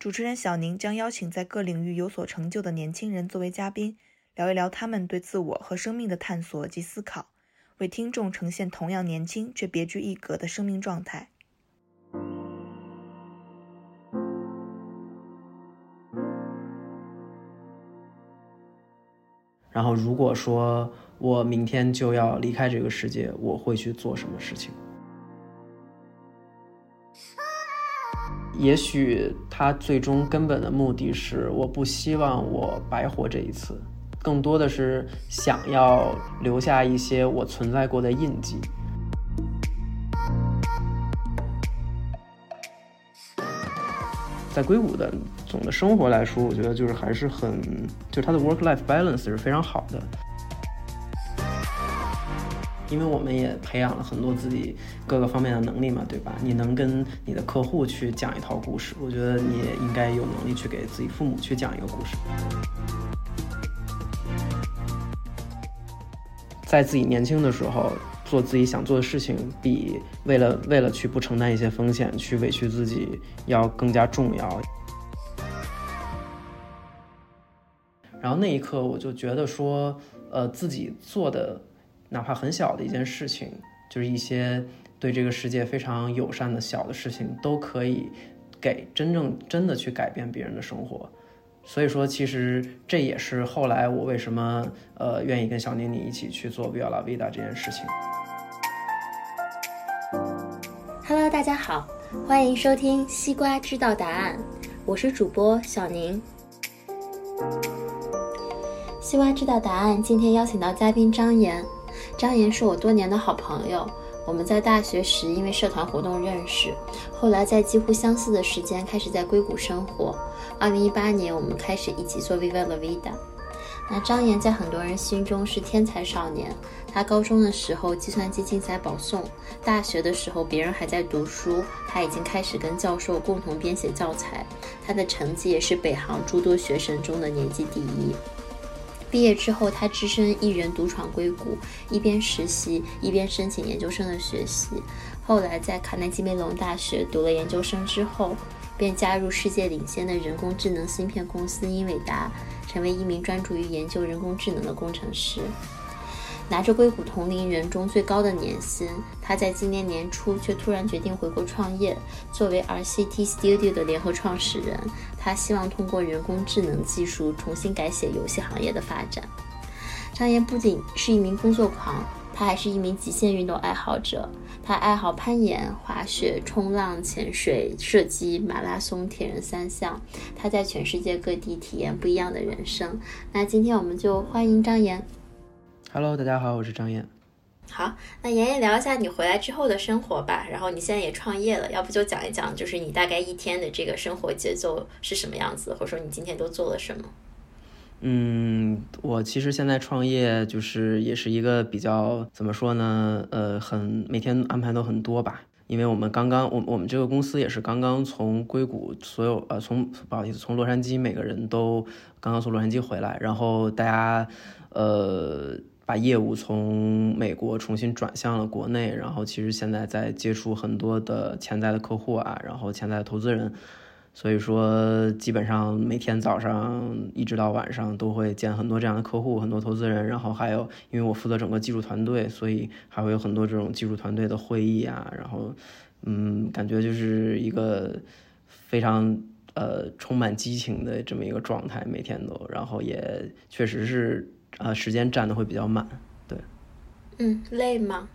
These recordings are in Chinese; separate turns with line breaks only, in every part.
主持人小宁将邀请在各领域有所成就的年轻人作为嘉宾，聊一聊他们对自我和生命的探索及思考，为听众呈现同样年轻却别具一格的生命状态。
然后，如果说我明天就要离开这个世界，我会去做什么事情？也许他最终根本的目的是，我不希望我白活这一次，更多的是想要留下一些我存在过的印记。在硅谷的总的生活来说，我觉得就是还是很，就是他的 work-life balance 是非常好的。因为我们也培养了很多自己各个方面的能力嘛，对吧？你能跟你的客户去讲一套故事，我觉得你也应该有能力去给自己父母去讲一个故事。在自己年轻的时候做自己想做的事情，比为了为了去不承担一些风险去委屈自己要更加重要。然后那一刻，我就觉得说，呃，自己做的。哪怕很小的一件事情，就是一些对这个世界非常友善的小的事情，都可以给真正真的去改变别人的生活。所以说，其实这也是后来我为什么呃愿意跟小宁你一起去做 Viva La Vida 这件事情。
Hello，大家好，欢迎收听西瓜知道答案，我是主播小宁。西瓜知道答案，今天邀请到嘉宾张岩。张岩是我多年的好朋友，我们在大学时因为社团活动认识，后来在几乎相似的时间开始在硅谷生活。二零一八年，我们开始一起做 Viva La Vida。那张岩在很多人心中是天才少年，他高中的时候计算机竞赛保送，大学的时候别人还在读书，他已经开始跟教授共同编写教材，他的成绩也是北航诸多学生中的年级第一。毕业之后，他只身一人独闯硅谷，一边实习一边申请研究生的学习。后来在卡耐基梅隆大学读了研究生之后，便加入世界领先的人工智能芯片公司英伟达，成为一名专注于研究人工智能的工程师。拿着硅谷同龄人中最高的年薪，他在今年年初却突然决定回国创业。作为 RCT Studio 的联合创始人，他希望通过人工智能技术重新改写游戏行业的发展。张岩不仅是一名工作狂，他还是一名极限运动爱好者。他爱好攀岩、滑雪、冲浪、潜水、射击、马拉松、铁人三项。他在全世界各地体验不一样的人生。那今天我们就欢迎张岩。
Hello，大家好，我是张燕。
好，那妍妍聊一下你回来之后的生活吧。然后你现在也创业了，要不就讲一讲，就是你大概一天的这个生活节奏是什么样子，或者说你今天都做了什么？
嗯，我其实现在创业就是也是一个比较怎么说呢？呃，很每天安排都很多吧，因为我们刚刚我我们这个公司也是刚刚从硅谷所有呃从不好意思从洛杉矶每个人都刚刚从洛杉矶回来，然后大家呃。把业务从美国重新转向了国内，然后其实现在在接触很多的潜在的客户啊，然后潜在的投资人，所以说基本上每天早上一直到晚上都会见很多这样的客户，很多投资人，然后还有因为我负责整个技术团队，所以还会有很多这种技术团队的会议啊，然后嗯，感觉就是一个非常呃充满激情的这么一个状态，每天都，然后也确实是。啊，时间占的会比较满，对。
嗯，累吗？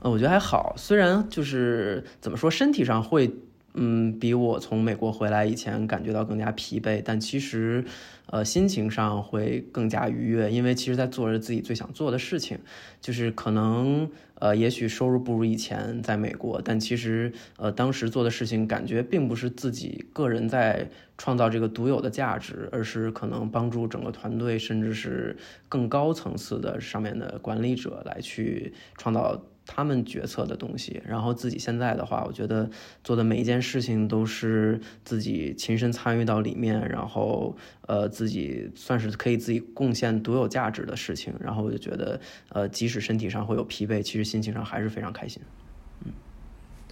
呃，我觉得还好，虽然就是怎么说，身体上会嗯，比我从美国回来以前感觉到更加疲惫，但其实，呃，心情上会更加愉悦，因为其实在做着自己最想做的事情，就是可能，呃，也许收入不如以前在美国，但其实，呃，当时做的事情感觉并不是自己个人在创造这个独有的价值，而是可能帮助整个团队，甚至是更高层次的上面的管理者来去创造。他们决策的东西，然后自己现在的话，我觉得做的每一件事情都是自己亲身参与到里面，然后呃自己算是可以自己贡献独有价值的事情，然后我就觉得呃即使身体上会有疲惫，其实心情上还是非常开心。
嗯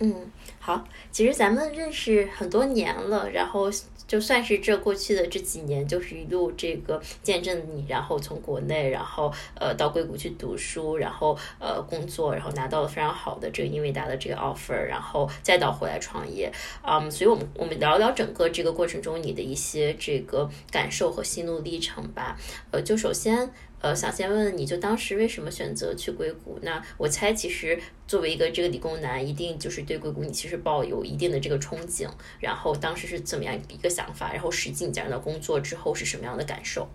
嗯，好，其实咱们认识很多年了，然后。就算是这过去的这几年，就是一路这个见证你，然后从国内，然后呃到硅谷去读书，然后呃工作，然后拿到了非常好的这个英伟达的这个 offer，然后再到回来创业，嗯，所以我们我们聊聊整个这个过程中你的一些这个感受和心路历程吧。呃，就首先。呃，想先问问你，就当时为什么选择去硅谷？那我猜，其实作为一个这个理工男，一定就是对硅谷你其实抱有一定的这个憧憬。然后当时是怎么样一个想法？然后实际你加入到工作之后是什么样的感受？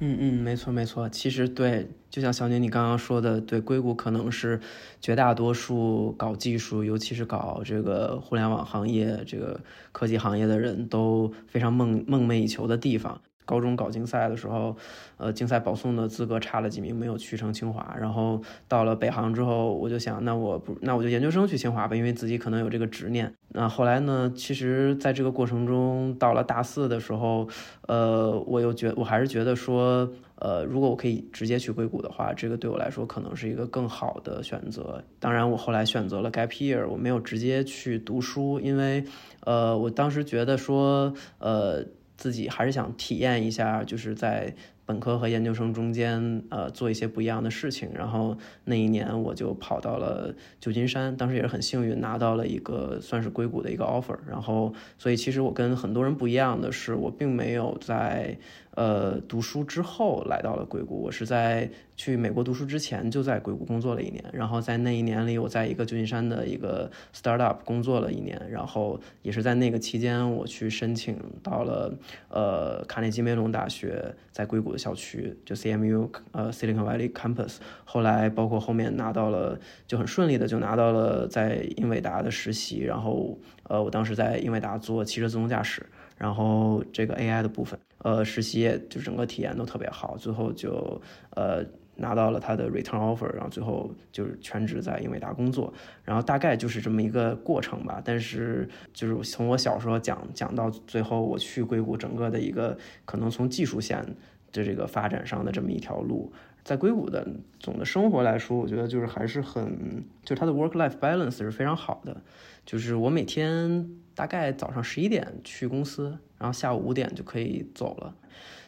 嗯嗯，没错没错。其实对，就像小宁你刚刚说的，对硅谷可能是绝大多数搞技术，尤其是搞这个互联网行业、这个科技行业的人都非常梦梦寐以求的地方。高中搞竞赛的时候，呃，竞赛保送的资格差了几名，没有去成清华。然后到了北航之后，我就想，那我不，那我就研究生去清华吧，因为自己可能有这个执念。那后来呢，其实在这个过程中，到了大四的时候，呃，我又觉，我还是觉得说，呃，如果我可以直接去硅谷的话，这个对我来说可能是一个更好的选择。当然，我后来选择了 gap year，我没有直接去读书，因为，呃，我当时觉得说，呃。自己还是想体验一下，就是在本科和研究生中间，呃，做一些不一样的事情。然后那一年我就跑到了旧金山，当时也是很幸运拿到了一个算是硅谷的一个 offer。然后，所以其实我跟很多人不一样的是，我并没有在。呃，读书之后来到了硅谷。我是在去美国读书之前就在硅谷工作了一年，然后在那一年里，我在一个旧金山的一个 startup 工作了一年，然后也是在那个期间，我去申请到了呃卡内基梅隆大学在硅谷的校区，就 CMU 呃 Silicon Valley Campus。后来包括后面拿到了，就很顺利的就拿到了在英伟达的实习，然后呃我当时在英伟达做汽车自动驾驶。然后这个 AI 的部分，呃，实习就整个体验都特别好，最后就呃拿到了他的 return offer，然后最后就是全职在英伟达工作，然后大概就是这么一个过程吧。但是就是从我小时候讲讲到最后我去硅谷，整个的一个可能从技术线的这个发展上的这么一条路，在硅谷的总的生活来说，我觉得就是还是很，就是它的 work life balance 是非常好的，就是我每天。大概早上十一点去公司，然后下午五点就可以走了，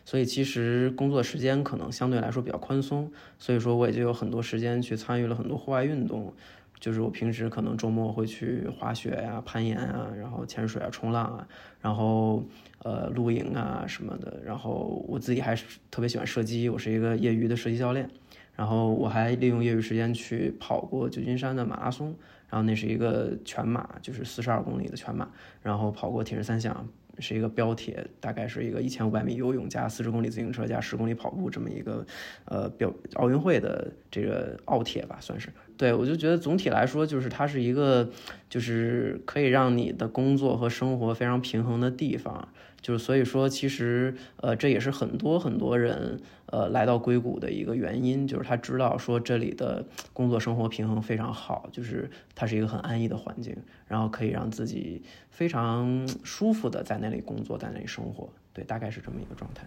所以其实工作时间可能相对来说比较宽松，所以说我也就有很多时间去参与了很多户外运动，就是我平时可能周末会去滑雪呀、攀岩啊，然后潜水啊、冲浪啊，然后呃露营啊什么的，然后我自己还是特别喜欢射击，我是一个业余的射击教练，然后我还利用业余时间去跑过旧金山的马拉松。然后那是一个全马，就是四十二公里的全马，然后跑过铁人三项，是一个标铁，大概是一个一千五百米游泳加四十公里自行车加十公里跑步这么一个，呃，标奥运会的这个奥铁吧，算是。对我就觉得总体来说，就是它是一个，就是可以让你的工作和生活非常平衡的地方。就是所以说，其实呃，这也是很多很多人呃来到硅谷的一个原因，就是他知道说这里的工作生活平衡非常好，就是它是一个很安逸的环境，然后可以让自己非常舒服的在那里工作，在那里生活。对，大概是这么一个状态。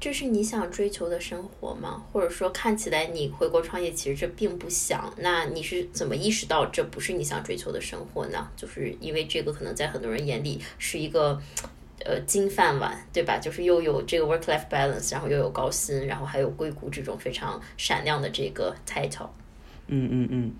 这是你想追求的生活吗？或者说看起来你回国创业，其实这并不想。那你是怎么意识到这不是你想追求的生活呢？就是因为这个可能在很多人眼里是一个。呃，金饭碗，对吧？就是又有这个 work-life balance，然后又有高薪，然后还有硅谷这种非常闪亮的这个 title。
嗯嗯嗯，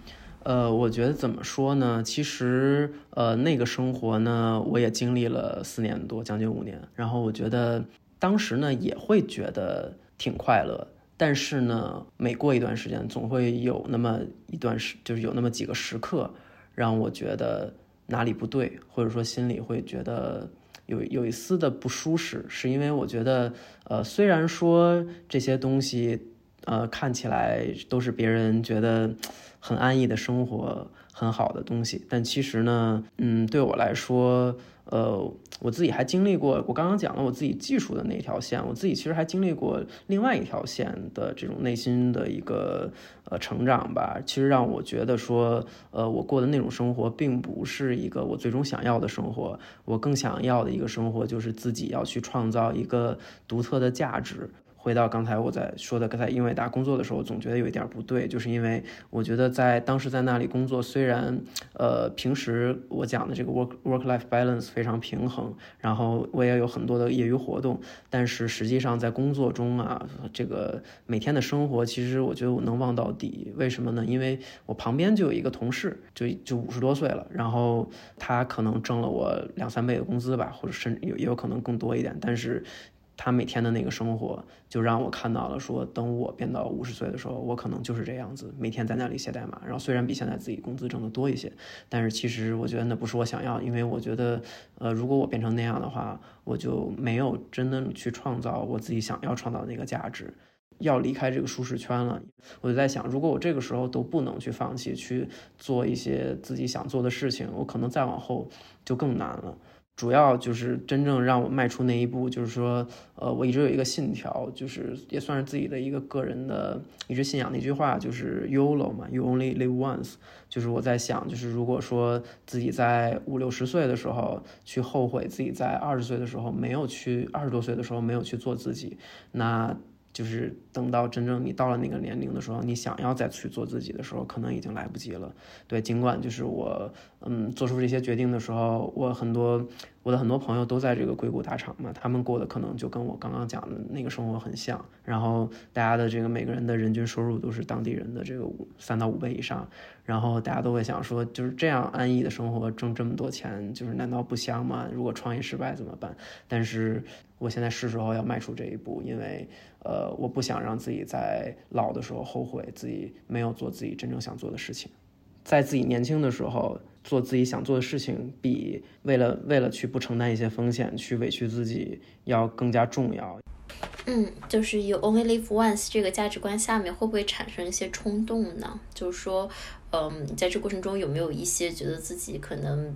呃，我觉得怎么说呢？其实，呃，那个生活呢，我也经历了四年多，将近五年。然后我觉得当时呢，也会觉得挺快乐。但是呢，每过一段时间，总会有那么一段时，就是有那么几个时刻，让我觉得。哪里不对，或者说心里会觉得有有一丝的不舒适，是因为我觉得，呃，虽然说这些东西，呃，看起来都是别人觉得很安逸的生活。很好的东西，但其实呢，嗯，对我来说，呃，我自己还经历过，我刚刚讲了我自己技术的那条线，我自己其实还经历过另外一条线的这种内心的一个呃成长吧。其实让我觉得说，呃，我过的那种生活并不是一个我最终想要的生活，我更想要的一个生活就是自己要去创造一个独特的价值。回到刚才我在说的，刚才英伟达工作的时候，总觉得有一点不对，就是因为我觉得在当时在那里工作，虽然呃平时我讲的这个 work work life balance 非常平衡，然后我也有很多的业余活动，但是实际上在工作中啊，这个每天的生活，其实我觉得我能忘到底。为什么呢？因为我旁边就有一个同事，就就五十多岁了，然后他可能挣了我两三倍的工资吧，或者甚至有也有可能更多一点，但是。他每天的那个生活，就让我看到了，说等我变到五十岁的时候，我可能就是这样子，每天在那里写代码。然后虽然比现在自己工资挣得多一些，但是其实我觉得那不是我想要，因为我觉得，呃，如果我变成那样的话，我就没有真的去创造我自己想要创造的那个价值，要离开这个舒适圈了。我就在想，如果我这个时候都不能去放弃去做一些自己想做的事情，我可能再往后就更难了。主要就是真正让我迈出那一步，就是说，呃，我一直有一个信条，就是也算是自己的一个个人的一直信仰的一句话，就是 YOLO 嘛，You only live once。就是我在想，就是如果说自己在五六十岁的时候去后悔自己在二十岁的时候没有去二十多岁的时候没有去做自己，那。就是等到真正你到了那个年龄的时候，你想要再去做自己的时候，可能已经来不及了。对，尽管就是我，嗯，做出这些决定的时候，我很多我的很多朋友都在这个硅谷大厂嘛，他们过的可能就跟我刚刚讲的那个生活很像。然后大家的这个每个人的人均收入都是当地人的这个五三到五倍以上。然后大家都会想说，就是这样安逸的生活，挣这么多钱，就是难道不香吗？如果创业失败怎么办？但是我现在是时候要迈出这一步，因为。呃，我不想让自己在老的时候后悔自己没有做自己真正想做的事情，在自己年轻的时候做自己想做的事情，比为了为了去不承担一些风险去委屈自己要更加重要。
嗯，就是 “you only live once 这个价值观下面会不会产生一些冲动呢？就是说，嗯，在这过程中有没有一些觉得自己可能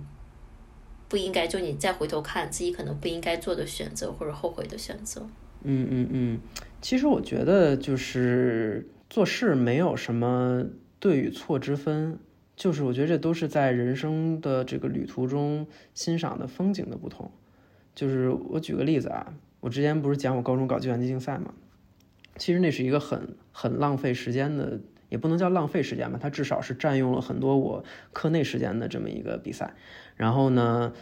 不应该，就你再回头看自己可能不应该做的选择或者后悔的选择？
嗯嗯嗯。其实我觉得就是做事没有什么对与错之分，就是我觉得这都是在人生的这个旅途中欣赏的风景的不同。就是我举个例子啊，我之前不是讲我高中搞计算机竞赛嘛，其实那是一个很很浪费时间的，也不能叫浪费时间吧，它至少是占用了很多我课内时间的这么一个比赛。然后呢？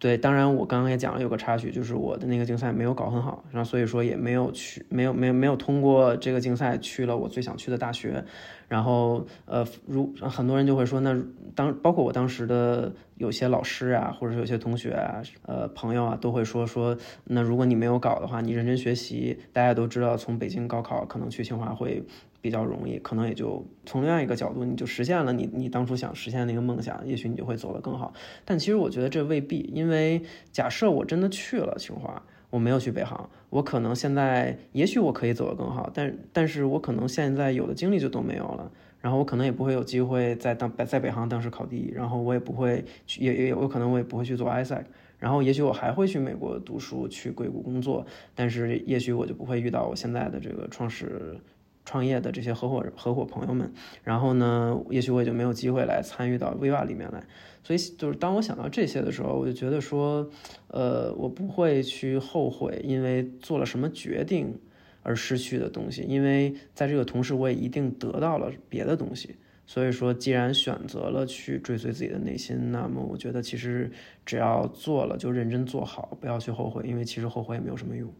对，当然我刚刚也讲了有个插曲，就是我的那个竞赛没有搞很好，然后所以说也没有去，没有没有没有通过这个竞赛去了我最想去的大学，然后呃，如很多人就会说，那当包括我当时的有些老师啊，或者有些同学啊，呃朋友啊，都会说说，那如果你没有搞的话，你认真学习，大家都知道从北京高考可能去清华会。比较容易，可能也就从另外一个角度，你就实现了你你当初想实现的那个梦想，也许你就会走得更好。但其实我觉得这未必，因为假设我真的去了清华，我没有去北航，我可能现在也许我可以走得更好，但但是我可能现在有的精力就都没有了，然后我可能也不会有机会在当在北航当时考第一，然后我也不会去，也也有可能我也不会去做 ISAC，然后也许我还会去美国读书，去硅谷工作，但是也许我就不会遇到我现在的这个创始。创业的这些合伙合伙朋友们，然后呢，也许我也就没有机会来参与到 Viva 里面来，所以就是当我想到这些的时候，我就觉得说，呃，我不会去后悔，因为做了什么决定而失去的东西，因为在这个同时，我也一定得到了别的东西。所以说，既然选择了去追随自己的内心，那么我觉得其实只要做了就认真做好，不要去后悔，因为其实后悔也没有什么用。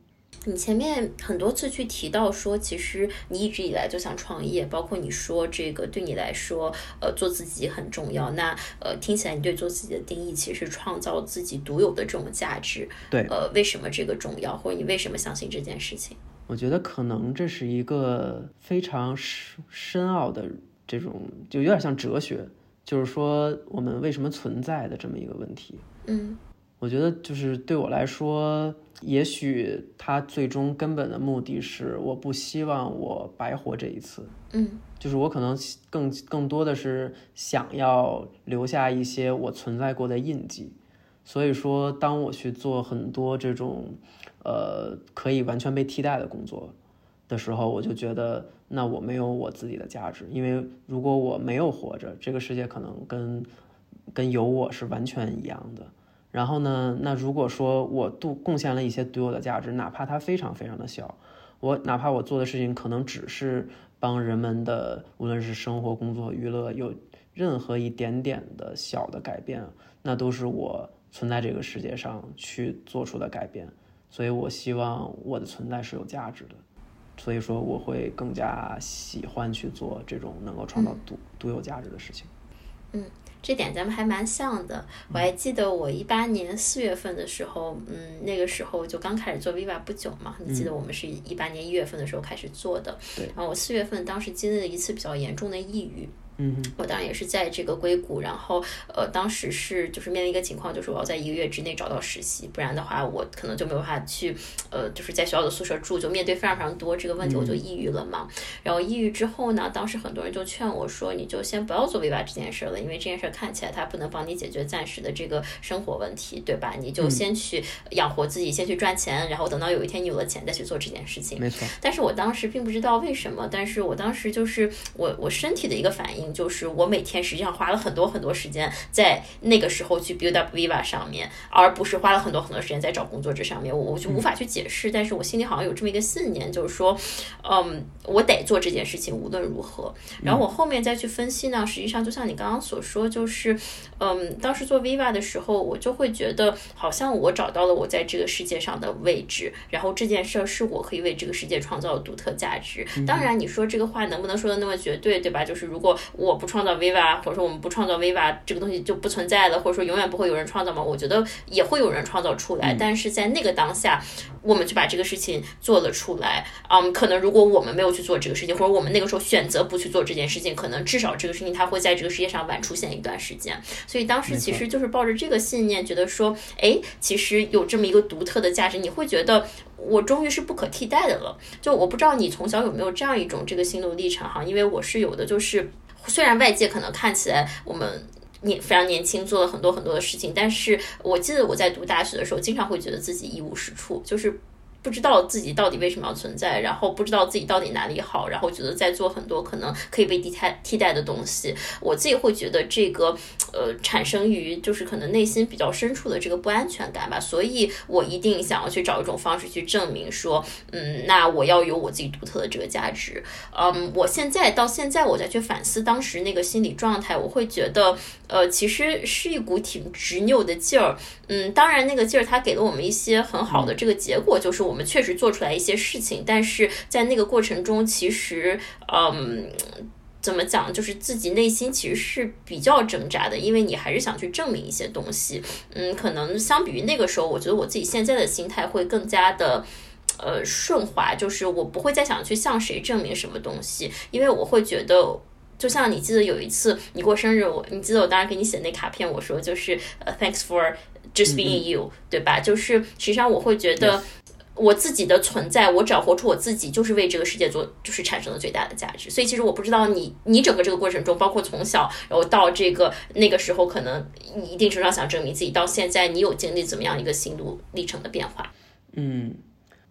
你前面很多次去提到说，其实你一直以来就想创业，包括你说这个对你来说，呃，做自己很重要。那呃，听起来你对做自己的定义其实是创造自己独有的这种价值。
对，
呃，为什么这个重要，或者你为什么相信这件事情？
我觉得可能这是一个非常深深奥的这种，就有点像哲学。就是说我们为什么存在的这么一个问题。
嗯，
我觉得就是对我来说，也许他最终根本的目的是，我不希望我白活这一次。
嗯，
就是我可能更更多的是想要留下一些我存在过的印记。所以说，当我去做很多这种，呃，可以完全被替代的工作的时候，我就觉得，那我没有我自己的价值。因为如果我没有活着，这个世界可能跟跟有我是完全一样的。然后呢，那如果说我度贡献了一些独有的价值，哪怕它非常非常的小，我哪怕我做的事情可能只是帮人们的，无论是生活、工作、娱乐，有任何一点点的小的改变，那都是我。存在这个世界上去做出的改变，所以我希望我的存在是有价值的，所以说我会更加喜欢去做这种能够创造独独有价值的事情。
嗯，这点咱们还蛮像的。我还记得我一八年四月份的时候，嗯，那个时候就刚开始做 Viva 不久嘛。你记得我们是一八年一月份的时候开始做的，
对。
然后我四月份当时经历了一次比较严重的抑郁。
嗯，
我当然也是在这个硅谷，然后呃，当时是就是面临一个情况，就是我要在一个月之内找到实习，不然的话我可能就没有办法去呃，就是在学校的宿舍住，就面对非常非常多这个问题，我就抑郁了嘛。然后抑郁之后呢，当时很多人就劝我说，你就先不要做 V 八这件事了，因为这件事看起来它不能帮你解决暂时的这个生活问题，对吧？你就先去养活自己，先去赚钱，然后等到有一天你有了钱再去做这件事情。
没错。
但是我当时并不知道为什么，但是我当时就是我我身体的一个反应。就是我每天实际上花了很多很多时间在那个时候去 build up Viva 上面，而不是花了很多很多时间在找工作这上面。我我就无法去解释，但是我心里好像有这么一个信念，就是说，嗯，我得做这件事情，无论如何。然后我后面再去分析呢，实际上就像你刚刚所说，就是，嗯，当时做 Viva 的时候，我就会觉得好像我找到了我在这个世界上的位置，然后这件事儿是我可以为这个世界创造的独特价值。当然，你说这个话能不能说的那么绝对，对吧？就是如果我不创造 Viva，或者说我们不创造 Viva，这个东西就不存在了，或者说永远不会有人创造吗？我觉得也会有人创造出来，但是在那个当下，我们就把这个事情做了出来。嗯，可能如果我们没有去做这个事情，或者我们那个时候选择不去做这件事情，可能至少这个事情它会在这个世界上晚出现一段时间。所以当时其实就是抱着这个信念，觉得说，哎，其实有这么一个独特的价值，你会觉得我终于是不可替代的了。就我不知道你从小有没有这样一种这个心路历程哈，因为我是有的，就是。虽然外界可能看起来我们年非常年轻，做了很多很多的事情，但是我记得我在读大学的时候，经常会觉得自己一无是处，就是。不知道自己到底为什么要存在，然后不知道自己到底哪里好，然后觉得在做很多可能可以被替代替代的东西。我自己会觉得这个，呃，产生于就是可能内心比较深处的这个不安全感吧。所以我一定想要去找一种方式去证明说，嗯，那我要有我自己独特的这个价值。嗯，我现在到现在我再去反思当时那个心理状态，我会觉得，呃，其实是一股挺执拗的劲儿。嗯，当然那个劲儿它给了我们一些很好的这个结果，就是我们确实做出来一些事情，但是在那个过程中，其实，嗯，怎么讲，就是自己内心其实是比较挣扎的，因为你还是想去证明一些东西。嗯，可能相比于那个时候，我觉得我自己现在的心态会更加的，呃，顺滑，就是我不会再想去向谁证明什么东西，因为我会觉得。就像你记得有一次你过生日，我你记得我当时给你写那卡片，我说就是呃，thanks for just being you，对吧？就是实际上我会觉得我自己的存在，我只要活出我自己，就是为这个世界做，就是产生了最大的价值。所以其实我不知道你你整个这个过程中，包括从小然后到这个那个时候，可能你一定程度上想证明自己，到现在你有经历怎么样一个心路历程的变化？
嗯，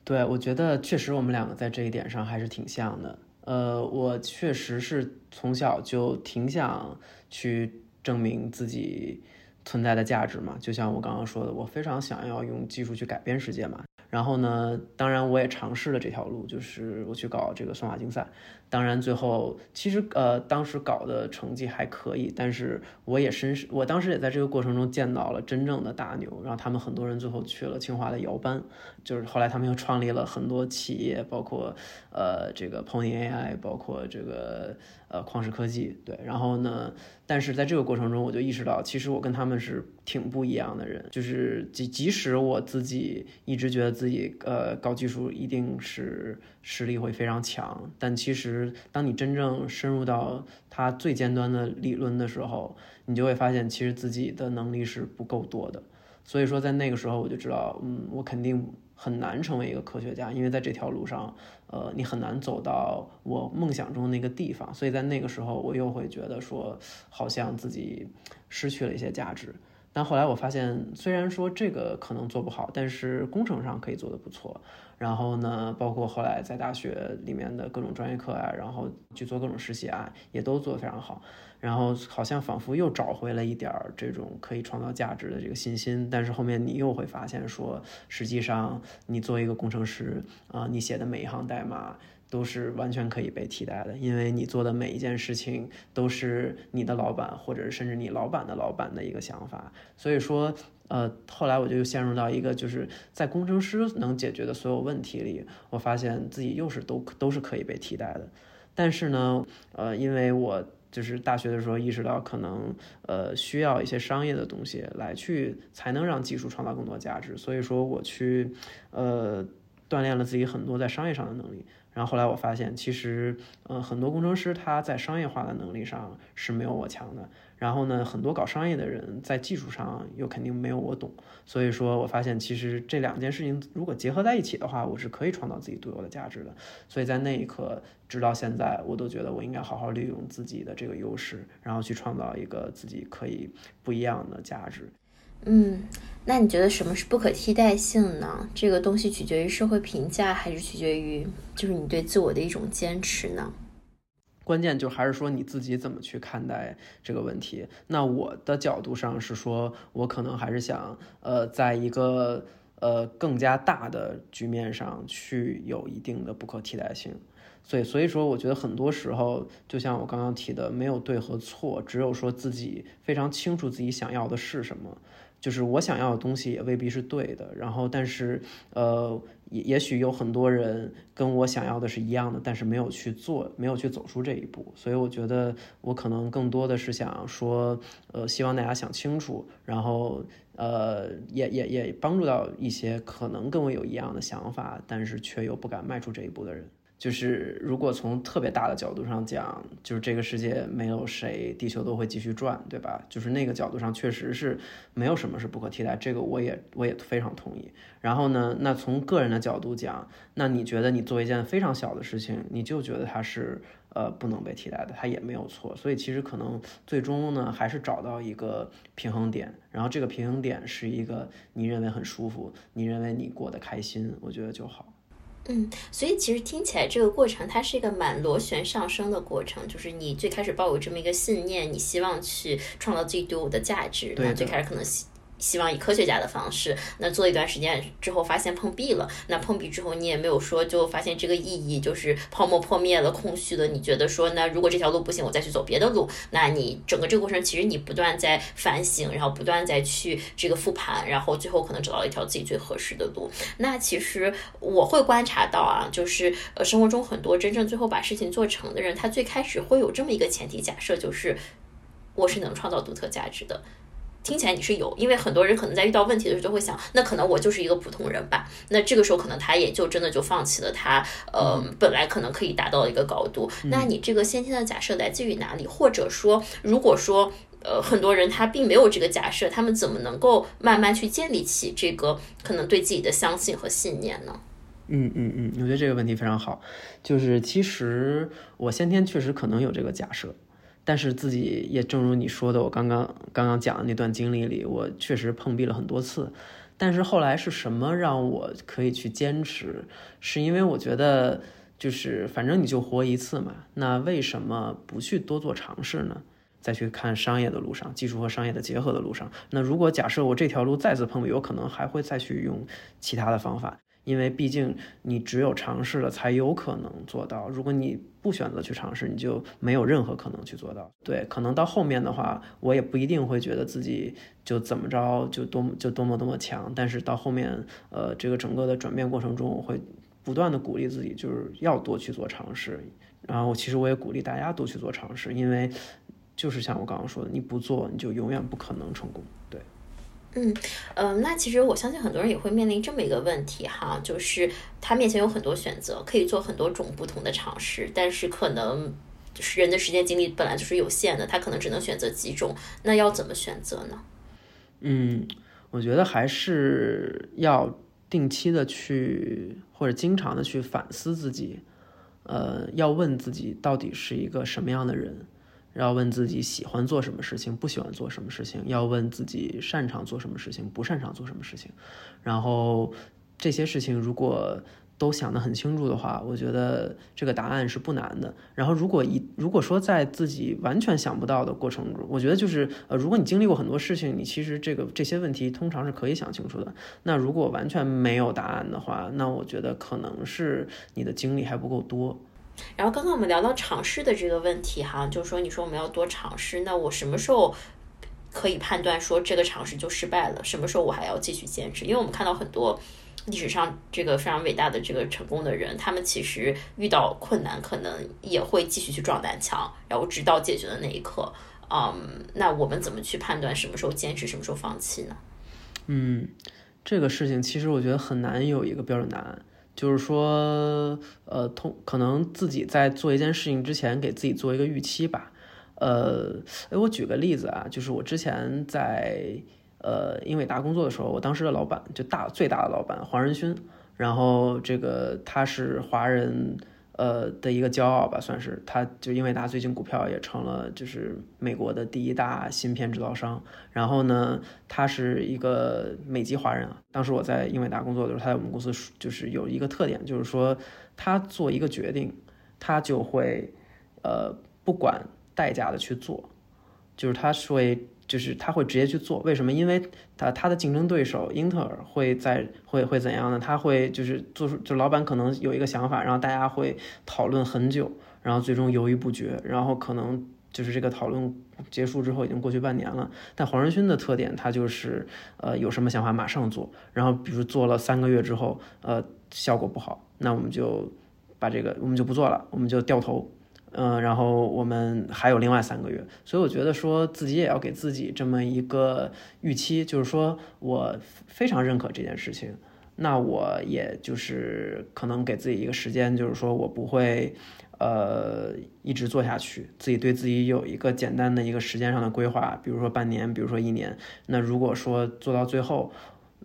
对，我觉得确实我们两个在这一点上还是挺像的。呃，我确实是从小就挺想去证明自己存在的价值嘛，就像我刚刚说的，我非常想要用技术去改变世界嘛。然后呢，当然我也尝试了这条路，就是我去搞这个算法竞赛。当然，最后其实呃，当时搞的成绩还可以，但是我也深我当时也在这个过程中见到了真正的大牛，然后他们很多人最后去了清华的摇班，就是后来他们又创立了很多企业，包括呃这个 Pony AI，包括这个呃旷视科技，对，然后呢，但是在这个过程中，我就意识到，其实我跟他们是挺不一样的人，就是即即使我自己一直觉得。自己呃高技术一定是实力会非常强，但其实当你真正深入到它最尖端的理论的时候，你就会发现其实自己的能力是不够多的。所以说在那个时候我就知道，嗯，我肯定很难成为一个科学家，因为在这条路上，呃，你很难走到我梦想中的那个地方。所以在那个时候我又会觉得说，好像自己失去了一些价值。但后来我发现，虽然说这个可能做不好，但是工程上可以做得不错。然后呢，包括后来在大学里面的各种专业课啊，然后去做各种实习啊，也都做得非常好。然后好像仿佛又找回了一点儿这种可以创造价值的这个信心。但是后面你又会发现说，实际上你作为一个工程师啊，你写的每一行代码。都是完全可以被替代的，因为你做的每一件事情都是你的老板或者甚至你老板的老板的一个想法。所以说，呃，后来我就陷入到一个就是在工程师能解决的所有问题里，我发现自己又是都都是可以被替代的。但是呢，呃，因为我就是大学的时候意识到可能呃需要一些商业的东西来去才能让技术创造更多价值，所以说我去呃锻炼了自己很多在商业上的能力。然后后来我发现，其实，呃，很多工程师他在商业化的能力上是没有我强的。然后呢，很多搞商业的人在技术上又肯定没有我懂。所以说我发现，其实这两件事情如果结合在一起的话，我是可以创造自己独有的价值的。所以在那一刻，直到现在，我都觉得我应该好好利用自己的这个优势，然后去创造一个自己可以不一样的价值。
嗯，那你觉得什么是不可替代性呢？这个东西取决于社会评价，还是取决于就是你对自我的一种坚持呢？
关键就还是说你自己怎么去看待这个问题。那我的角度上是说，我可能还是想，呃，在一个呃更加大的局面上去有一定的不可替代性。所以，所以说，我觉得很多时候，就像我刚刚提的，没有对和错，只有说自己非常清楚自己想要的是什么。就是我想要的东西也未必是对的，然后但是呃也也许有很多人跟我想要的是一样的，但是没有去做，没有去走出这一步，所以我觉得我可能更多的是想说，呃，希望大家想清楚，然后呃也也也帮助到一些可能跟我有一样的想法，但是却又不敢迈出这一步的人。就是如果从特别大的角度上讲，就是这个世界没有谁，地球都会继续转，对吧？就是那个角度上确实是没有什么是不可替代，这个我也我也非常同意。然后呢，那从个人的角度讲，那你觉得你做一件非常小的事情，你就觉得它是呃不能被替代的，它也没有错。所以其实可能最终呢，还是找到一个平衡点，然后这个平衡点是一个你认为很舒服，你认为你过得开心，我觉得就好。
嗯，所以其实听起来这个过程它是一个蛮螺旋上升的过程，就是你最开始抱有这么一个信念，你希望去创造自己独有的价值，那最开始可能。希望以科学家的方式，那做一段时间之后发现碰壁了，那碰壁之后你也没有说就发现这个意义就是泡沫破灭了，空虚的。你觉得说那如果这条路不行，我再去走别的路。那你整个这个过程其实你不断在反省，然后不断在去这个复盘，然后最后可能找到一条自己最合适的路。那其实我会观察到啊，就是呃生活中很多真正最后把事情做成的人，他最开始会有这么一个前提假设，就是我是能创造独特价值的。听起来你是有，因为很多人可能在遇到问题的时候就会想，那可能我就是一个普通人吧。那这个时候可能他也就真的就放弃了他呃本来可能可以达到的一个高度。那你这个先天的假设来自于哪里？或者说，如果说呃很多人他并没有这个假设，他们怎么能够慢慢去建立起这个可能对自己的相信和信念呢？
嗯嗯嗯，我觉得这个问题非常好。就是其实我先天确实可能有这个假设。但是自己也正如你说的，我刚刚刚刚讲的那段经历里，我确实碰壁了很多次。但是后来是什么让我可以去坚持？是因为我觉得，就是反正你就活一次嘛，那为什么不去多做尝试呢？再去看商业的路上，技术和商业的结合的路上，那如果假设我这条路再次碰壁，我可能还会再去用其他的方法。因为毕竟你只有尝试了，才有可能做到。如果你不选择去尝试，你就没有任何可能去做到。对，可能到后面的话，我也不一定会觉得自己就怎么着就多么就多么多么强。但是到后面，呃，这个整个的转变过程中，我会不断的鼓励自己，就是要多去做尝试。然后其实我也鼓励大家多去做尝试，因为就是像我刚刚说的，你不做，你就永远不可能成功。对。
嗯嗯，那其实我相信很多人也会面临这么一个问题哈，就是他面前有很多选择，可以做很多种不同的尝试，但是可能就是人的时间精力本来就是有限的，他可能只能选择几种，那要怎么选择呢？
嗯，我觉得还是要定期的去或者经常的去反思自己，呃，要问自己到底是一个什么样的人。要问自己喜欢做什么事情，不喜欢做什么事情；要问自己擅长做什么事情，不擅长做什么事情。然后这些事情如果都想得很清楚的话，我觉得这个答案是不难的。然后如果一如果说在自己完全想不到的过程中，我觉得就是呃，如果你经历过很多事情，你其实这个这些问题通常是可以想清楚的。那如果完全没有答案的话，那我觉得可能是你的经历还不够多。
然后刚刚我们聊到尝试的这个问题哈，就是说你说我们要多尝试，那我什么时候可以判断说这个尝试就失败了？什么时候我还要继续坚持？因为我们看到很多历史上这个非常伟大的这个成功的人，他们其实遇到困难可能也会继续去撞南墙，然后直到解决的那一刻。嗯，那我们怎么去判断什么时候坚持，什么时候放弃呢？
嗯，这个事情其实我觉得很难有一个标准答案。就是说，呃，通可能自己在做一件事情之前，给自己做一个预期吧。呃，哎，我举个例子啊，就是我之前在呃英伟达工作的时候，我当时的老板就大最大的老板黄仁勋，然后这个他是华人。呃的一个骄傲吧，算是，他就英伟达最近股票也成了就是美国的第一大芯片制造商。然后呢，他是一个美籍华人啊。当时我在英伟达工作的时候，他在我们公司就是有一个特点，就是说他做一个决定，他就会呃不管代价的去做，就是他是会。就是他会直接去做，为什么？因为他他的竞争对手英特尔会在会会怎样呢？他会就是做出就老板可能有一个想法，然后大家会讨论很久，然后最终犹豫不决，然后可能就是这个讨论结束之后已经过去半年了。但黄仁勋的特点，他就是呃有什么想法马上做，然后比如做了三个月之后，呃效果不好，那我们就把这个我们就不做了，我们就掉头。嗯，然后我们还有另外三个月，所以我觉得说自己也要给自己这么一个预期，就是说我非常认可这件事情，那我也就是可能给自己一个时间，就是说我不会呃一直做下去，自己对自己有一个简单的一个时间上的规划，比如说半年，比如说一年。那如果说做到最后，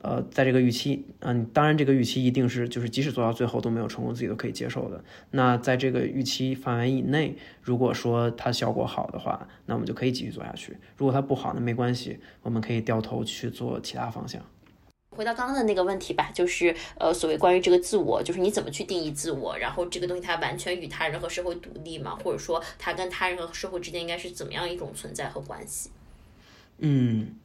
呃，在这个预期，嗯，当然这个预期一定是就是即使做到最后都没有成功，自己都可以接受的。那在这个预期范围以内，如果说它效果好的话，那我们就可以继续做下去。如果它不好，那没关系，我们可以掉头去做其他方向。
回到刚刚的那个问题吧，就是呃，所谓关于这个自我，就是你怎么去定义自我？然后这个东西它完全与他人和社会独立吗？或者说它跟他人和社会之间应该是怎么样一种存在和关系？
嗯，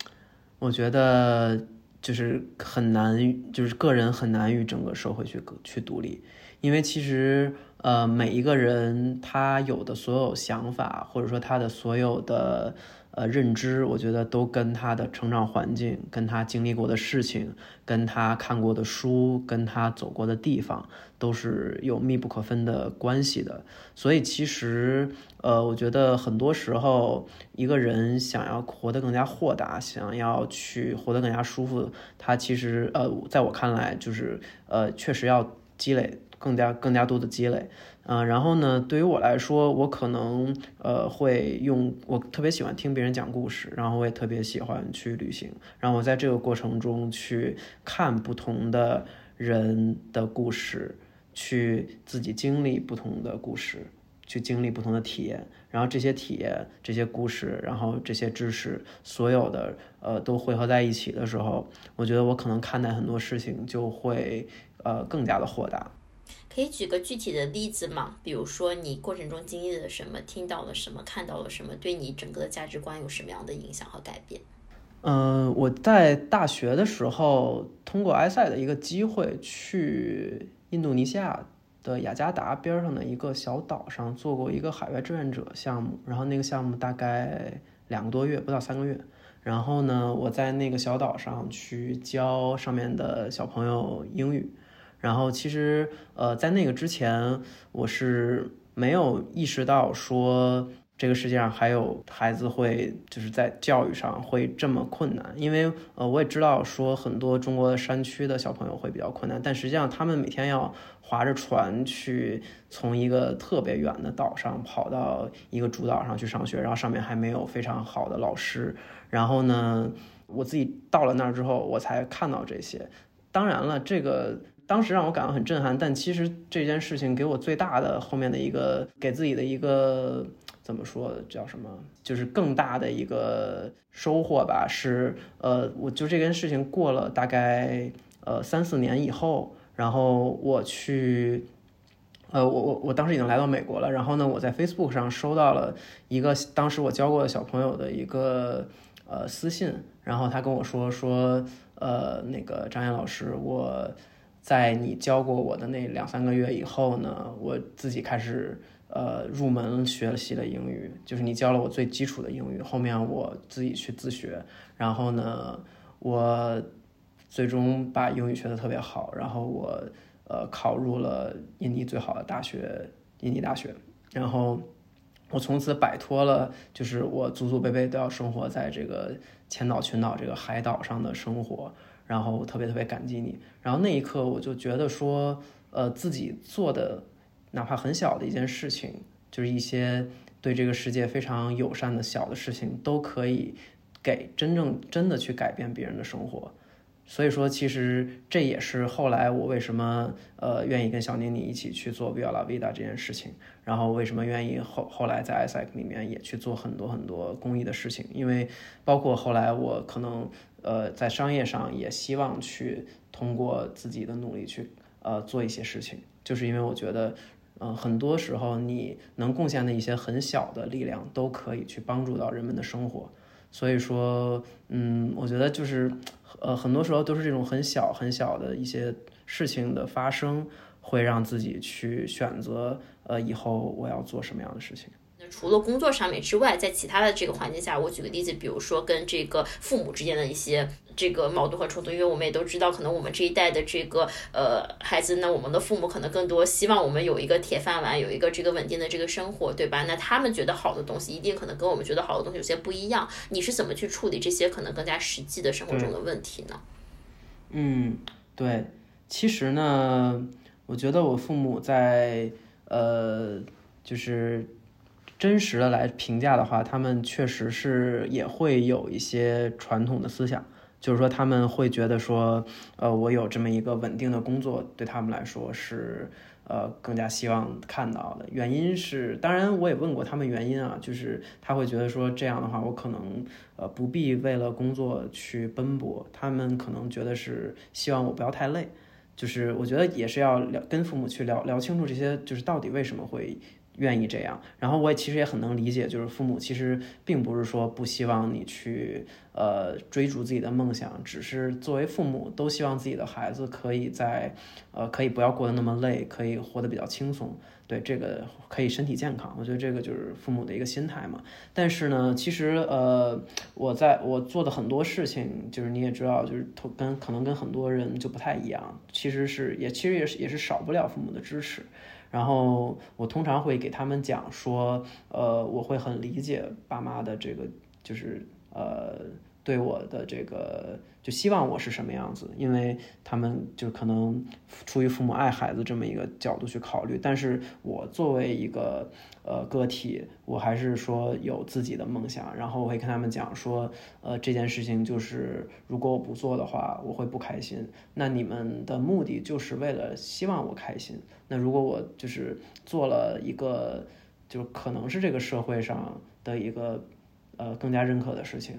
我觉得。就是很难，就是个人很难与整个社会去去独立，因为其实呃每一个人他有的所有想法，或者说他的所有的。呃，认知我觉得都跟他的成长环境、跟他经历过的事情、跟他看过的书、跟他走过的地方都是有密不可分的关系的。所以其实，呃，我觉得很多时候一个人想要活得更加豁达，想要去活得更加舒服，他其实呃，在我看来就是呃，确实要积累更加更加多的积累。嗯，然后呢，对于我来说，我可能呃会用我特别喜欢听别人讲故事，然后我也特别喜欢去旅行，然后我在这个过程中去看不同的人的故事，去自己经历不同的故事，去经历不同的体验，然后这些体验、这些故事，然后这些知识，所有的呃都汇合在一起的时候，我觉得我可能看待很多事情就会呃更加的豁达。
可以举个具体的例子吗？比如说你过程中经历了什么，听到了什么，看到了什么，对你整个的价值观有什么样的影响和改变？
嗯，我在大学的时候通过埃塞的一个机会去印度尼西亚的雅加达边上的一个小岛上做过一个海外志愿者项目，然后那个项目大概两个多月，不到三个月。然后呢，我在那个小岛上去教上面的小朋友英语。然后其实，呃，在那个之前，我是没有意识到说，这个世界上还有孩子会就是在教育上会这么困难，因为呃我也知道说很多中国的山区的小朋友会比较困难，但实际上他们每天要划着船去从一个特别远的岛上跑到一个主岛上去上学，然后上面还没有非常好的老师，然后呢，我自己到了那儿之后，我才看到这些。当然了，这个。当时让我感到很震撼，但其实这件事情给我最大的后面的一个给自己的一个怎么说叫什么，就是更大的一个收获吧。是呃，我就这件事情过了大概呃三四年以后，然后我去呃我我我当时已经来到美国了，然后呢，我在 Facebook 上收到了一个当时我教过的小朋友的一个呃私信，然后他跟我说说呃那个张岩老师我。在你教过我的那两三个月以后呢，我自己开始呃入门学习了英语，就是你教了我最基础的英语，后面我自己去自学，然后呢，我最终把英语学得特别好，然后我呃考入了印尼最好的大学——印尼大学，然后我从此摆脱了就是我祖祖辈辈都要生活在这个千岛群岛这个海岛上的生活。然后我特别特别感激你，然后那一刻我就觉得说，呃，自己做的哪怕很小的一件事情，就是一些对这个世界非常友善的小的事情，都可以给真正真的去改变别人的生活。所以说，其实这也是后来我为什么呃愿意跟小宁你一起去做 Viva La Vida 这件事情，然后为什么愿意后后来在 ISEC 里面也去做很多很多公益的事情，因为包括后来我可能。呃，在商业上也希望去通过自己的努力去呃做一些事情，就是因为我觉得，嗯，很多时候你能贡献的一些很小的力量都可以去帮助到人们的生活，所以说，嗯，我觉得就是呃很多时候都是这种很小很小的一些事情的发生，会让自己去选择呃以后我要做什么样的事情。
除了工作上面之外，在其他的这个环境下，我举个例子，比如说跟这个父母之间的一些这个矛盾和冲突，因为我们也都知道，可能我们这一代的这个呃孩子呢，我们的父母可能更多希望我们有一个铁饭碗，有一个这个稳定的这个生活，对吧？那他们觉得好的东西，一定可能跟我们觉得好的东西有些不一样。你是怎么去处理这些可能更加实际的生活中的问题呢？
嗯，对，其实呢，我觉得我父母在呃，就是。真实的来评价的话，他们确实是也会有一些传统的思想，就是说他们会觉得说，呃，我有这么一个稳定的工作，对他们来说是呃更加希望看到的。原因是，当然我也问过他们原因啊，就是他会觉得说这样的话，我可能呃不必为了工作去奔波，他们可能觉得是希望我不要太累，就是我觉得也是要聊跟父母去聊聊清楚这些，就是到底为什么会。愿意这样，然后我也其实也很能理解，就是父母其实并不是说不希望你去呃追逐自己的梦想，只是作为父母都希望自己的孩子可以在呃可以不要过得那么累，可以活得比较轻松，对这个可以身体健康，我觉得这个就是父母的一个心态嘛。但是呢，其实呃我在我做的很多事情，就是你也知道，就是跟可能跟很多人就不太一样，其实是也其实也是也是少不了父母的支持。然后我通常会给他们讲说，呃，我会很理解爸妈的这个，就是呃，对我的这个，就希望我是什么样子，因为他们就可能出于父母爱孩子这么一个角度去考虑，但是我作为一个呃个体，我还是说有自己的梦想，然后我会跟他们讲说，呃，这件事情就是如果我不做的话，我会不开心。那你们的目的就是为了希望我开心。那如果我就是做了一个，就可能是这个社会上的一个，呃，更加认可的事情，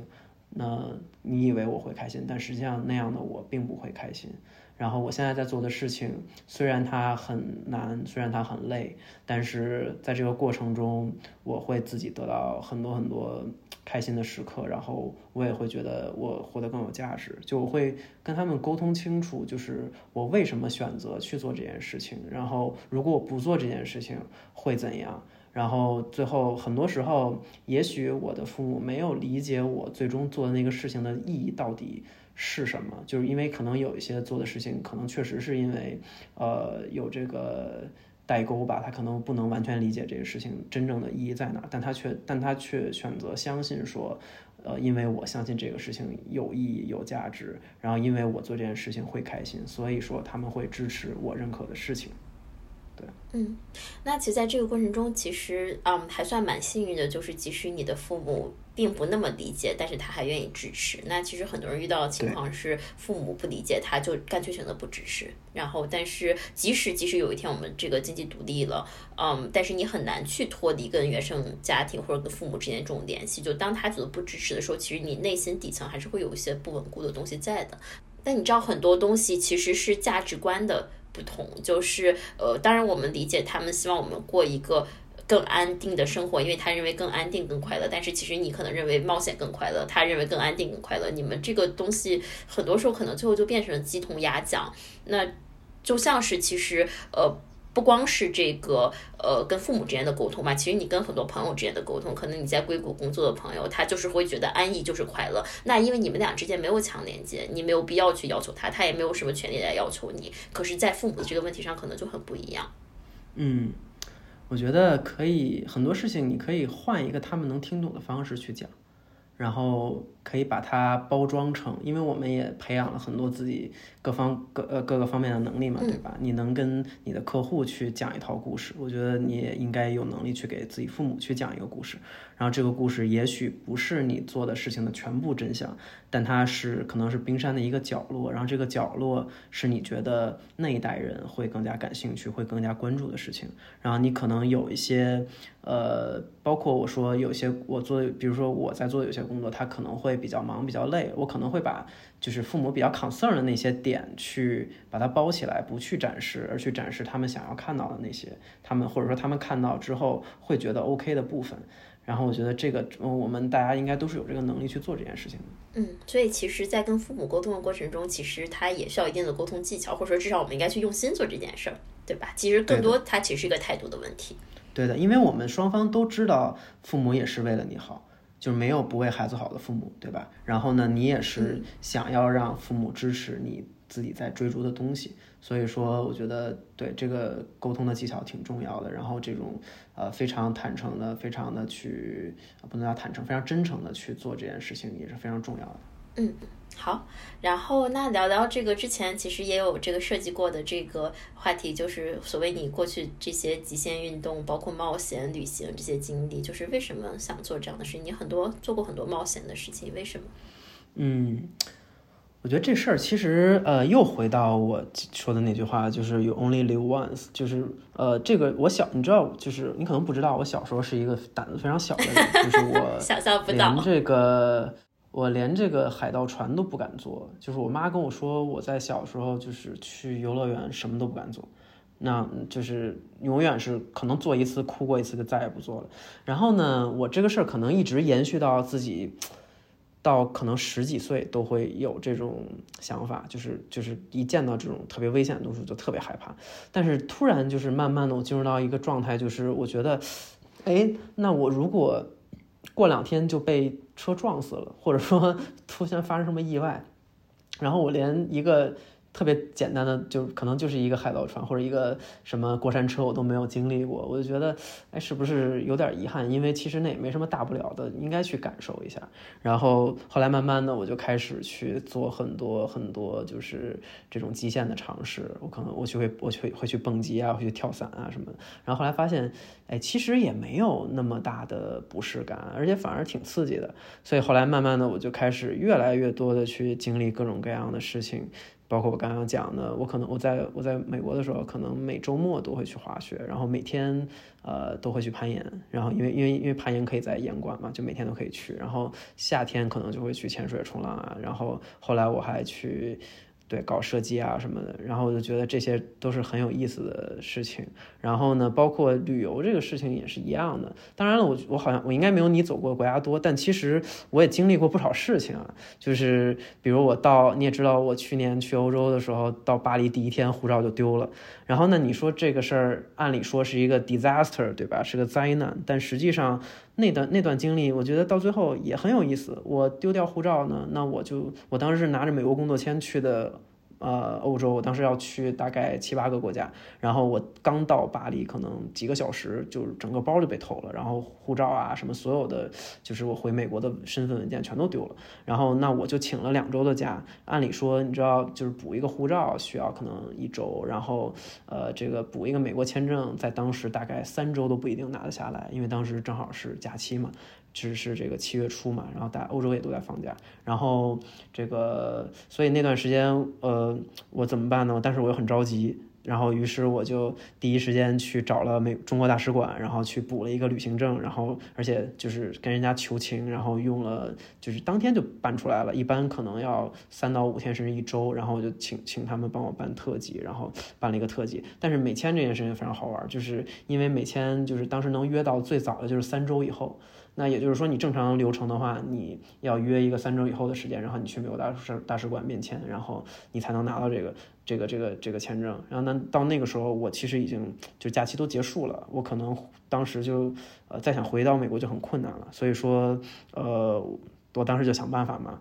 那你以为我会开心，但实际上那样的我并不会开心。然后我现在在做的事情，虽然它很难，虽然它很累，但是在这个过程中，我会自己得到很多很多开心的时刻，然后我也会觉得我活得更有价值。就我会跟他们沟通清楚，就是我为什么选择去做这件事情，然后如果我不做这件事情会怎样。然后最后很多时候，也许我的父母没有理解我最终做的那个事情的意义到底。是什么？就是因为可能有一些做的事情，可能确实是因为，呃，有这个代沟吧，他可能不能完全理解这个事情真正的意义在哪，但他却但他却选择相信说，呃，因为我相信这个事情有意义、有价值，然后因为我做这件事情会开心，所以说他们会支持我认可的事情。对，
嗯，那其实在这个过程中，其实嗯还算蛮幸运的，就是即使你的父母并不那么理解，但是他还愿意支持。那其实很多人遇到的情况是父母不理解，他就干脆选择不支持。然后，但是即使即使有一天我们这个经济独立了，嗯，但是你很难去脱离跟原生家庭或者跟父母之间这种联系。就当他觉得不支持的时候，其实你内心底层还是会有一些不稳固的东西在的。但你知道很多东西其实是价值观的。不同就是呃，当然我们理解他们希望我们过一个更安定的生活，因为他认为更安定更快乐。但是其实你可能认为冒险更快乐，他认为更安定更快乐。你们这个东西很多时候可能最后就变成了鸡同鸭讲，那就像是其实呃。不光是这个，呃，跟父母之间的沟通嘛，其实你跟很多朋友之间的沟通，可能你在硅谷工作的朋友，他就是会觉得安逸就是快乐。那因为你们俩之间没有强连接，你没有必要去要求他，他也没有什么权利来要求你。可是，在父母的这个问题上，可能就很不一样。
嗯，我觉得可以很多事情，你可以换一个他们能听懂的方式去讲。然后可以把它包装成，因为我们也培养了很多自己各方各呃各个方面的能力嘛，对吧？你能跟你的客户去讲一套故事，我觉得你也应该有能力去给自己父母去讲一个故事。然后这个故事也许不是你做的事情的全部真相，但它是可能是冰山的一个角落。然后这个角落是你觉得那一代人会更加感兴趣、会更加关注的事情。然后你可能有一些。呃，包括我说有些我做，比如说我在做有些工作，他可能会比较忙、比较累，我可能会把就是父母比较 concern 的那些点去把它包起来，不去展示，而去展示他们想要看到的那些，他们或者说他们看到之后会觉得 OK 的部分。然后我觉得这个我们大家应该都是有这个能力去做这件事情的。
嗯，所以其实，在跟父母沟通的过程中，其实他也需要一定的沟通技巧，或者说至少我们应该去用心做这件事儿，对吧？其实更多它其实是一个态度的问题。
对的，因为我们双方都知道，父母也是为了你好，就是没有不为孩子好的父母，对吧？然后呢，你也是想要让父母支持你自己在追逐的东西，所以说，我觉得对这个沟通的技巧挺重要的。然后这种呃非常坦诚的、非常的去不能叫坦诚，非常真诚的去做这件事情也是非常重要的。
嗯。好，然后那聊聊这个之前其实也有这个设计过的这个话题，就是所谓你过去这些极限运动，包括冒险、旅行这些经历，就是为什么想做这样的事情？你很多做过很多冒险的事情，为什么？
嗯，我觉得这事儿其实呃，又回到我说的那句话，就是 “you only live once”，就是呃，这个我小，你知道，就是你可能不知道，我小时候是一个胆子非常小的人，就是我
想象不到
这个。我连这个海盗船都不敢坐，就是我妈跟我说，我在小时候就是去游乐园什么都不敢坐，那就是永远是可能坐一次哭过一次就再也不坐了。然后呢，我这个事儿可能一直延续到自己到可能十几岁都会有这种想法，就是就是一见到这种特别危险的东西就特别害怕。但是突然就是慢慢的我进入到一个状态，就是我觉得，哎，那我如果。过两天就被车撞死了，或者说 突然发生什么意外，然后我连一个。特别简单的，就可能就是一个海盗船或者一个什么过山车，我都没有经历过，我就觉得，哎，是不是有点遗憾？因为其实那也没什么大不了的，应该去感受一下。然后后来慢慢的，我就开始去做很多很多，就是这种极限的尝试。我可能我去会我去会去蹦极啊，会去跳伞啊什么的。然后后来发现，哎，其实也没有那么大的不适感，而且反而挺刺激的。所以后来慢慢的，我就开始越来越多的去经历各种各样的事情。包括我刚刚讲的，我可能我在我在美国的时候，可能每周末都会去滑雪，然后每天呃都会去攀岩，然后因为因为因为攀岩可以在岩馆嘛，就每天都可以去，然后夏天可能就会去潜水、冲浪啊，然后后来我还去。对，搞设计啊什么的，然后我就觉得这些都是很有意思的事情。然后呢，包括旅游这个事情也是一样的。当然了，我我好像我应该没有你走过国家多，但其实我也经历过不少事情啊。就是比如我到，你也知道，我去年去欧洲的时候，到巴黎第一天护照就丢了。然后呢，你说这个事儿，按理说是一个 disaster，对吧？是个灾难，但实际上。那段那段经历，我觉得到最后也很有意思。我丢掉护照呢，那我就我当时是拿着美国工作签去的呃欧洲，我当时要去大概七八个国家，然后我刚到巴黎，可能几个小时就整个包就被偷了，然后护照啊什么所有的，就是我回美国的身份文件全都丢了，然后那我就请了两周的假，按理说你知道就是补一个护照需要可能一周，然后呃这个补一个美国签证在当时大概三周都不一定拿得下来，因为当时正好是假期嘛。只是这个七月初嘛，然后大欧洲也都在放假，然后这个，所以那段时间，呃，我怎么办呢？但是我又很着急，然后于是我就第一时间去找了美中国大使馆，然后去补了一个旅行证，然后而且就是跟人家求情，然后用了就是当天就办出来了，一般可能要三到五天甚至一周，然后我就请请他们帮我办特级，然后办了一个特级。但是美签这件事情非常好玩，就是因为美签就是当时能约到最早的就是三周以后。那也就是说，你正常流程的话，你要约一个三周以后的时间，然后你去美国大使大使馆面签，然后你才能拿到这个这个这个这个签证。然后那到那个时候，我其实已经就假期都结束了，我可能当时就呃再想回到美国就很困难了。所以说，呃，我当时就想办法嘛，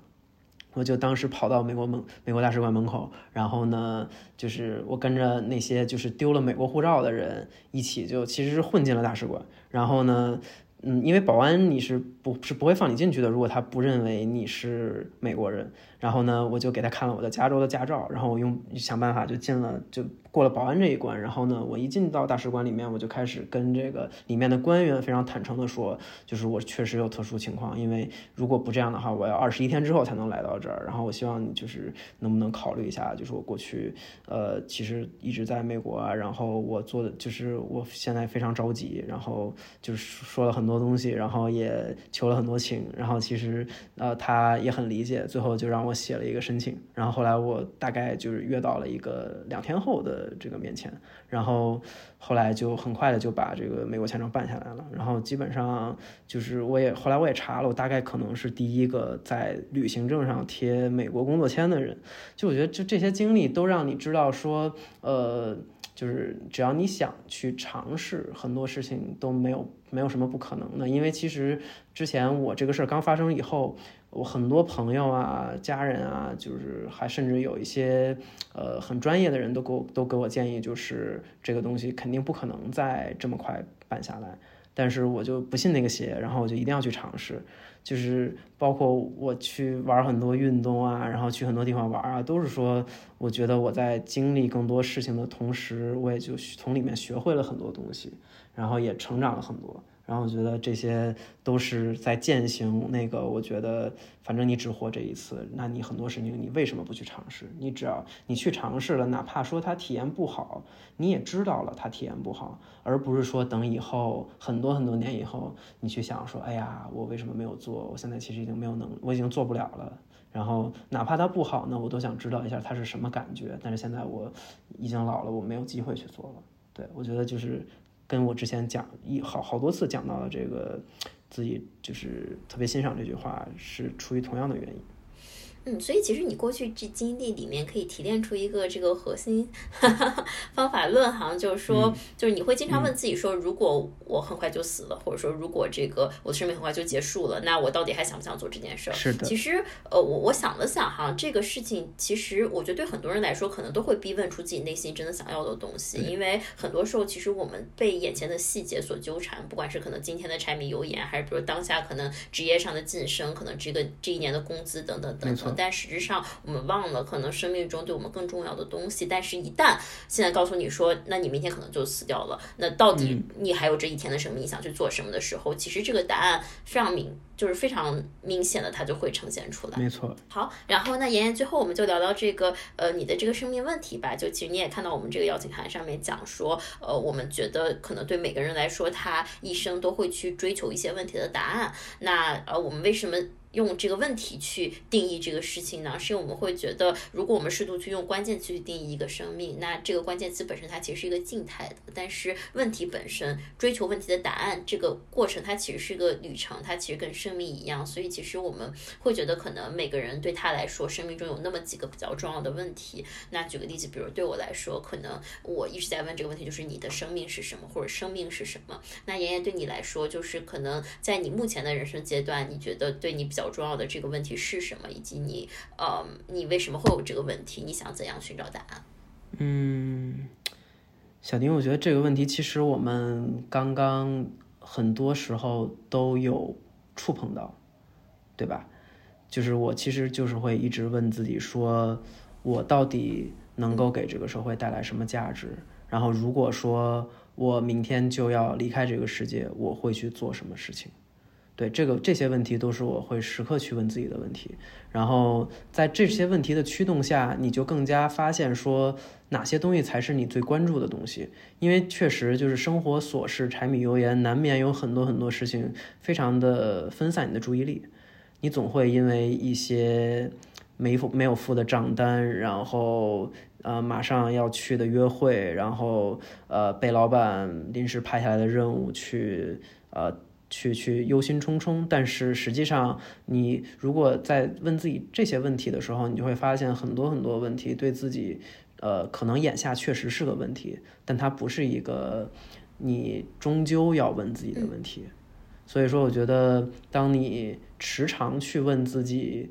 我就当时跑到美国门美国大使馆门口，然后呢，就是我跟着那些就是丢了美国护照的人一起，就其实是混进了大使馆，然后呢。嗯，因为保安你是不是不会放你进去的？如果他不认为你是美国人，然后呢，我就给他看了我的加州的驾照，然后我用想办法就进了就。过了保安这一关，然后呢，我一进到大使馆里面，我就开始跟这个里面的官员非常坦诚的说，就是我确实有特殊情况，因为如果不这样的话，我要二十一天之后才能来到这儿。然后我希望你就是能不能考虑一下，就是我过去，呃，其实一直在美国啊，然后我做的就是我现在非常着急，然后就是说了很多东西，然后也求了很多情，然后其实呃他也很理解，最后就让我写了一个申请，然后后来我大概就是约到了一个两天后的。这个面前，然后后来就很快的就把这个美国签证办下来了。然后基本上就是我也后来我也查了，我大概可能是第一个在旅行证上贴美国工作签的人。就我觉得，就这些经历都让你知道说，呃，就是只要你想去尝试，很多事情都没有没有什么不可能的。因为其实之前我这个事儿刚发生以后。我很多朋友啊、家人啊，就是还甚至有一些呃很专业的人都给我都给我建议，就是这个东西肯定不可能再这么快办下来。但是我就不信那个邪，然后我就一定要去尝试。就是包括我去玩很多运动啊，然后去很多地方玩啊，都是说我觉得我在经历更多事情的同时，我也就从里面学会了很多东西，然后也成长了很多。然后我觉得这些都是在践行那个，我觉得反正你只活这一次，那你很多事情你为什么不去尝试？你只要你去尝试了，哪怕说它体验不好，你也知道了它体验不好，而不是说等以后很多很多年以后你去想说，哎呀，我为什么没有做？我现在其实已经没有能，我已经做不了了。然后哪怕它不好呢，我都想知道一下它是什么感觉。但是现在我已经老了，我没有机会去做了。对我觉得就是。跟我之前讲一好好多次讲到的这个，自己就是特别欣赏这句话，是出于同样的原因。
嗯，所以其实你过去这经历里面可以提炼出一个这个核心 方法论，好像就是说，就是你会经常问自己说，如果我很快就死了，或者说如果这个我的生命很快就结束了，那我到底还想不想做这件事儿？
是的。
其实，呃，我我想了想哈，这个事情其实我觉得对很多人来说，可能都会逼问出自己内心真的想要的东西，因为很多时候其实我们被眼前的细节所纠缠，不管是可能今天的柴米油盐，还是比如当下可能职业上的晋升，可能这个这一年的工资等等等等。但实质上，我们忘了可能生命中对我们更重要的东西。但是，一旦现在告诉你说，那你明天可能就死掉了，那到底你还有这一天的生命，你想去做什么的时候，其实这个答案非常明，就是非常明显的，它就会呈现出来。
没错。
好，然后那妍妍最后我们就聊聊这个呃你的这个生命问题吧。就其实你也看到我们这个邀请函上面讲说，呃，我们觉得可能对每个人来说，他一生都会去追求一些问题的答案。那呃，我们为什么？用这个问题去定义这个事情呢，是因为我们会觉得，如果我们试图去用关键词去定义一个生命，那这个关键词本身它其实是一个静态的，但是问题本身追求问题的答案这个过程，它其实是一个旅程，它其实跟生命一样，所以其实我们会觉得，可能每个人对他来说，生命中有那么几个比较重要的问题。那举个例子，比如对我来说，可能我一直在问这个问题，就是你的生命是什么，或者生命是什么？那妍妍对你来说，就是可能在你目前的人生阶段，你觉得对你比较较重要的这个问题是什么，以及你呃你为什么会有这个问题，你想怎样寻找答案？
嗯，小丁，我觉得这个问题其实我们刚刚很多时候都有触碰到，对吧？就是我其实就是会一直问自己说，我到底能够给这个社会带来什么价值？然后如果说我明天就要离开这个世界，我会去做什么事情？对，这个这些问题都是我会时刻去问自己的问题。然后在这些问题的驱动下，你就更加发现说哪些东西才是你最关注的东西。因为确实就是生活琐事、柴米油盐，难免有很多很多事情非常的分散你的注意力。你总会因为一些没付没有付的账单，然后呃马上要去的约会，然后呃被老板临时派下来的任务去呃去去忧心忡忡。但是实际上，你如果在问自己这些问题的时候，你就会发现很多很多问题对自己呃可能眼下确实是个问题，但它不是一个你终究要问自己的问题。所以说，我觉得当你时常去问自己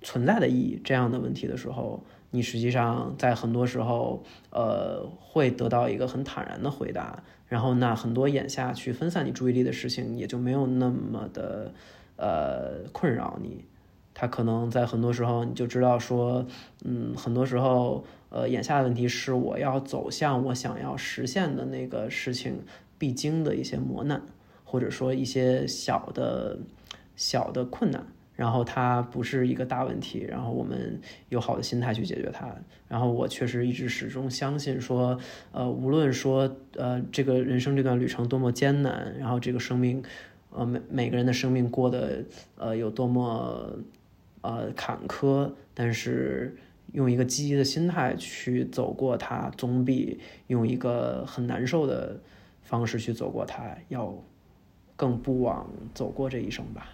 存在的意义这样的问题的时候，你实际上在很多时候，呃，会得到一个很坦然的回答。然后，那很多眼下去分散你注意力的事情，也就没有那么的呃困扰你。他可能在很多时候，你就知道说，嗯，很多时候，呃，眼下的问题是我要走向我想要实现的那个事情必经的一些磨难。或者说一些小的、小的困难，然后它不是一个大问题，然后我们有好的心态去解决它。然后我确实一直始终相信说，呃，无论说呃这个人生这段旅程多么艰难，然后这个生命，呃每每个人的生命过得呃有多么呃坎坷，但是用一个积极的心态去走过它，总比用一个很难受的方式去走过它要。更不枉走过这一生吧。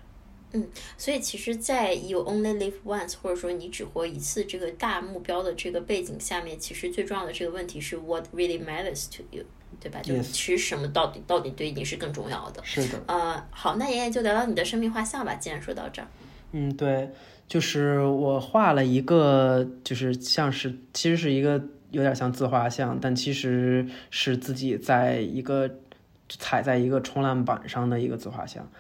嗯，所以其实，在 “you only live once” 或者说你只活一次这个大目标的这个背景下面，其实最重要的这个问题是 “what really matters to you”，对吧？就其实什么到底到底对你是更重要的？
是的。
呃，好，那妍妍就聊聊你的生命画像吧。既然说到这儿，
嗯，对，就是我画了一个，就是像是其实是一个有点像自画像，但其实是自己在一个。踩在一个冲浪板上的一个自画像，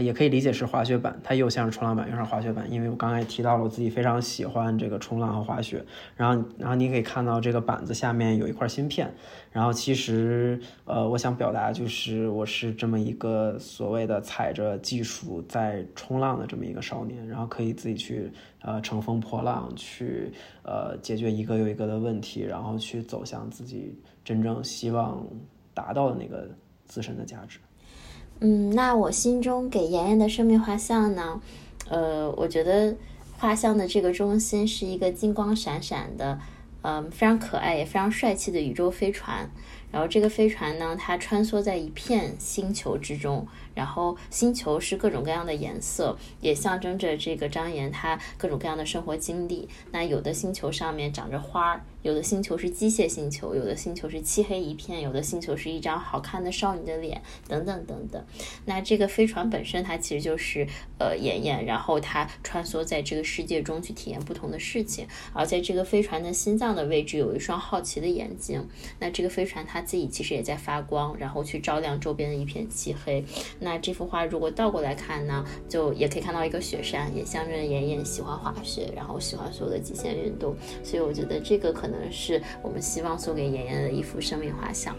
也可以理解是滑雪板，它又像是冲浪板，又像滑雪板。因为我刚才提到了，我自己非常喜欢这个冲浪和滑雪。然后，然后你可以看到这个板子下面有一块芯片。然后，其实，呃，我想表达就是我是这么一个所谓的踩着技术在冲浪的这么一个少年，然后可以自己去呃乘风破浪，去呃解决一个又一个的问题，然后去走向自己真正希望达到的那个。自身的价值，
嗯，那我心中给妍妍的生命画像呢？呃，我觉得画像的这个中心是一个金光闪闪的，嗯，非常可爱也非常帅气的宇宙飞船。然后这个飞船呢，它穿梭在一片星球之中。然后星球是各种各样的颜色，也象征着这个张岩他各种各样的生活经历。那有的星球上面长着花儿，有的星球是机械星球，有的星球是漆黑一片，有的星球是一张好看的少女的脸，等等等等。那这个飞船本身它其实就是呃妍妍，然后它穿梭在这个世界中去体验不同的事情。而在这个飞船的心脏的位置有一双好奇的眼睛。那这个飞船它自己其实也在发光，然后去照亮周边的一片漆黑。那这幅画如果倒过来看呢，就也可以看到一个雪山，也象征着妍妍喜欢滑雪，然后喜欢所有的极限运动。所以我觉得这个可能是我们希望送给妍妍的一幅生命画像。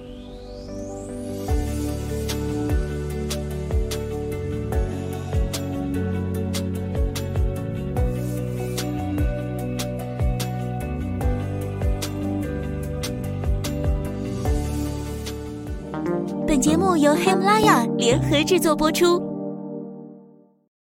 本节目由喜马拉雅联合制作播出。